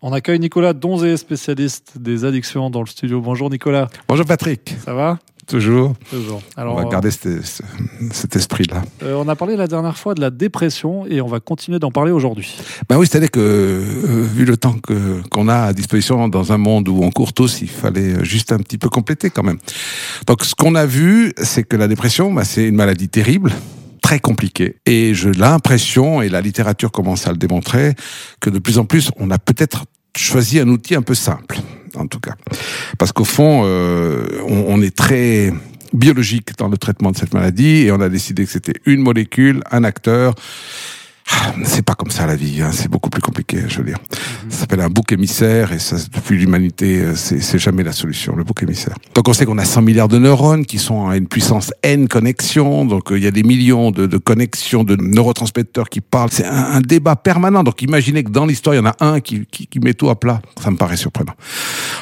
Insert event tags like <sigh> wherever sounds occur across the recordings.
On accueille Nicolas Donzé, spécialiste des addictions dans le studio. Bonjour Nicolas. Bonjour Patrick. Ça va? Toujours. Toujours. Alors, on va garder cet, cet esprit-là. Euh, on a parlé la dernière fois de la dépression et on va continuer d'en parler aujourd'hui. Ben oui, c'est-à-dire que euh, vu le temps que qu'on a à disposition dans un monde où on court tous, il fallait juste un petit peu compléter quand même. Donc ce qu'on a vu, c'est que la dépression, ben, c'est une maladie terrible très compliquée. Et j'ai l'impression, et la littérature commence à le démontrer, que de plus en plus, on a peut-être choisi un outil un peu simple, en tout cas. Parce qu'au fond, euh, on est très biologique dans le traitement de cette maladie et on a décidé que c'était une molécule, un acteur c'est pas comme ça la vie, hein. c'est beaucoup plus compliqué, je veux dire. Ça s'appelle un bouc émissaire et ça, depuis l'humanité, euh, c'est jamais la solution, le bouc émissaire. Donc on sait qu'on a 100 milliards de neurones qui sont à une puissance N connexions, donc euh, il y a des millions de, connexions de neurotransmetteurs qui parlent. C'est un, débat permanent. Donc imaginez que dans l'histoire, il y en a un qui, qui, qui, met tout à plat. Ça me paraît surprenant.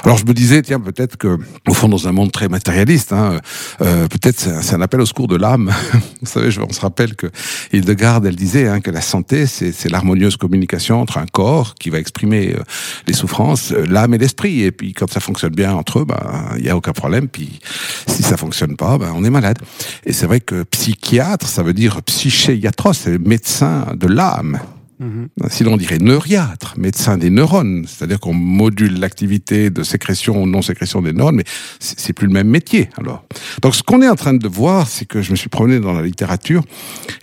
Alors je me disais, tiens, peut-être que au fond, dans un monde très matérialiste, hein, euh, peut-être c'est un appel au secours de l'âme. <laughs> Vous savez, on se rappelle que Hildegarde, elle disait hein, que la c'est l'harmonieuse communication entre un corps qui va exprimer euh, les souffrances, euh, l'âme et l'esprit. Et puis quand ça fonctionne bien entre eux, ben il y a aucun problème. Puis si ça fonctionne pas, ben on est malade. Et c'est vrai que psychiatre, ça veut dire psychéiatros, c'est médecin de l'âme. Mhm. Sinon, on dirait neuriatre, médecin des neurones, c'est-à-dire qu'on module l'activité de sécrétion ou non-sécrétion des neurones, mais c'est plus le même métier. Alors, donc ce qu'on est en train de voir, c'est que je me suis promené dans la littérature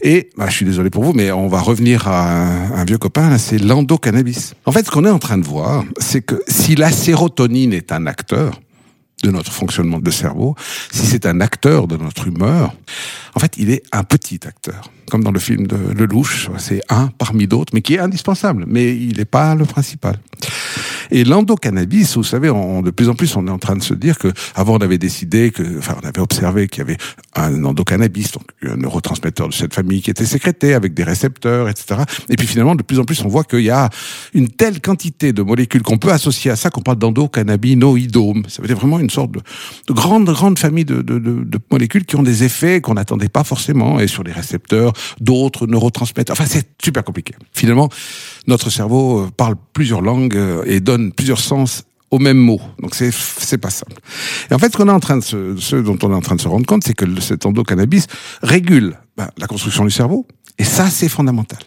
et, bah, je suis désolé pour vous, mais on va revenir à un, un vieux copain, c'est l'endocannabis. En fait, ce qu'on est en train de voir, c'est que si la sérotonine est un acteur, de notre fonctionnement de cerveau, si c'est un acteur de notre humeur, en fait, il est un petit acteur. Comme dans le film de Lelouch, c'est un parmi d'autres, mais qui est indispensable, mais il n'est pas le principal. Et l'endocannabis, vous savez, on, de plus en plus, on est en train de se dire que avant on avait décidé que, enfin, on avait observé qu'il y avait un endocannabis, donc un neurotransmetteur de cette famille qui était sécrété avec des récepteurs, etc. Et puis finalement, de plus en plus, on voit qu'il y a une telle quantité de molécules qu'on peut associer à ça qu'on parle d'endocannabinoïdome. Ça veut dire vraiment une sorte de, de grande, grande famille de, de molécules qui ont des effets qu'on n'attendait pas forcément et sur les récepteurs d'autres neurotransmetteurs. Enfin, c'est super compliqué. Finalement, notre cerveau euh, parle plusieurs langues euh, et donne plusieurs sens au même mot. Donc c'est c'est pas simple. Et en fait, ce qu'on est en train de se, ce dont on est en train de se rendre compte, c'est que cet endocannabis régule ben, la construction du cerveau. Et ça, c'est fondamental.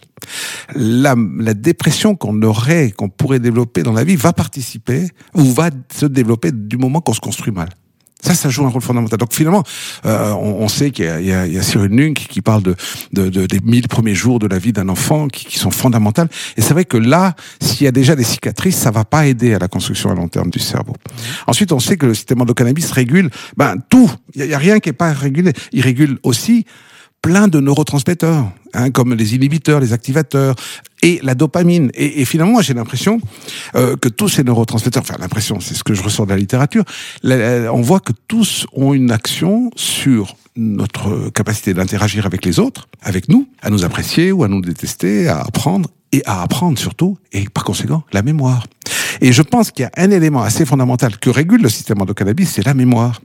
La, la dépression qu'on aurait, qu'on pourrait développer dans la vie, va participer ou va se développer du moment qu'on se construit mal. Ça, ça joue un rôle fondamental. Donc finalement, euh, on, on, sait qu'il y, y, y a, Cyril Lung qui parle de, de, de, des mille premiers jours de la vie d'un enfant qui, qui, sont fondamentales. Et c'est vrai que là, s'il y a déjà des cicatrices, ça va pas aider à la construction à long terme du cerveau. Mmh. Ensuite, on sait que le système endocannabis régule ben, tout. Il n'y a, a, rien qui est pas régulé. Il régule aussi plein de neurotransmetteurs, hein, comme les inhibiteurs, les activateurs et la dopamine. Et, finalement, j'ai l'impression euh, que tous ces neurotransmetteurs, enfin l'impression, c'est ce que je ressens de la littérature, on voit que tous ont une action sur notre capacité d'interagir avec les autres, avec nous, à nous apprécier ou à nous détester, à apprendre et à apprendre surtout, et par conséquent, la mémoire. Et je pense qu'il y a un élément assez fondamental que régule le système endocannabis, c'est la mémoire.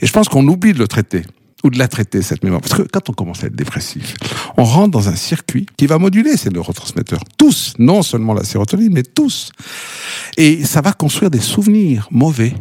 Et je pense qu'on oublie de le traiter ou de la traiter, cette mémoire. Parce que quand on commence à être dépressif, on rentre dans un circuit qui va moduler ces neurotransmetteurs. Tous, non seulement la sérotonine, mais tous. Et ça va construire des souvenirs mauvais,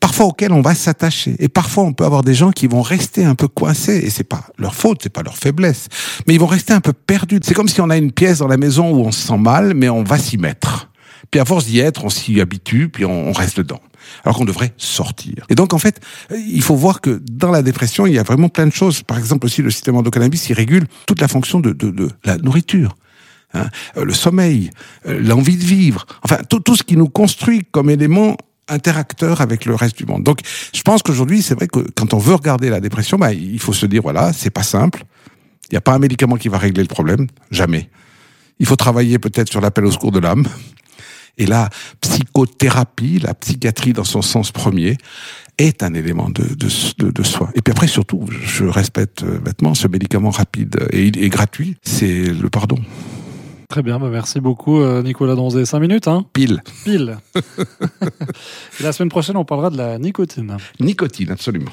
parfois auxquels on va s'attacher. Et parfois, on peut avoir des gens qui vont rester un peu coincés. Et c'est pas leur faute, c'est pas leur faiblesse. Mais ils vont rester un peu perdus. C'est comme si on a une pièce dans la maison où on se sent mal, mais on va s'y mettre. Puis à force d'y être, on s'y habitue, puis on, reste dedans. Alors qu'on devrait sortir. Et donc en fait, il faut voir que dans la dépression, il y a vraiment plein de choses. Par exemple aussi, le système endocannabis, il régule toute la fonction de, la nourriture. Hein, le sommeil, l'envie de vivre, enfin tout, tout ce qui nous construit comme élément interacteur avec le reste du monde. Donc, je pense qu'aujourd'hui, c'est vrai que quand on veut regarder la dépression, bah, il faut se dire voilà, c'est pas simple. Il n'y a pas un médicament qui va régler le problème, jamais. Il faut travailler peut-être sur l'appel au secours de l'âme. Et la psychothérapie, la psychiatrie dans son sens premier, est un élément de, de, soin. Et puis après, surtout, je respecte bêtement ce médicament rapide et, et gratuit, c'est le pardon. Très bien, bah merci beaucoup Nicolas Donzé. 5 minutes, hein? Pile. Pile. <laughs> la semaine prochaine, on parlera de la nicotine. Nicotine, absolument.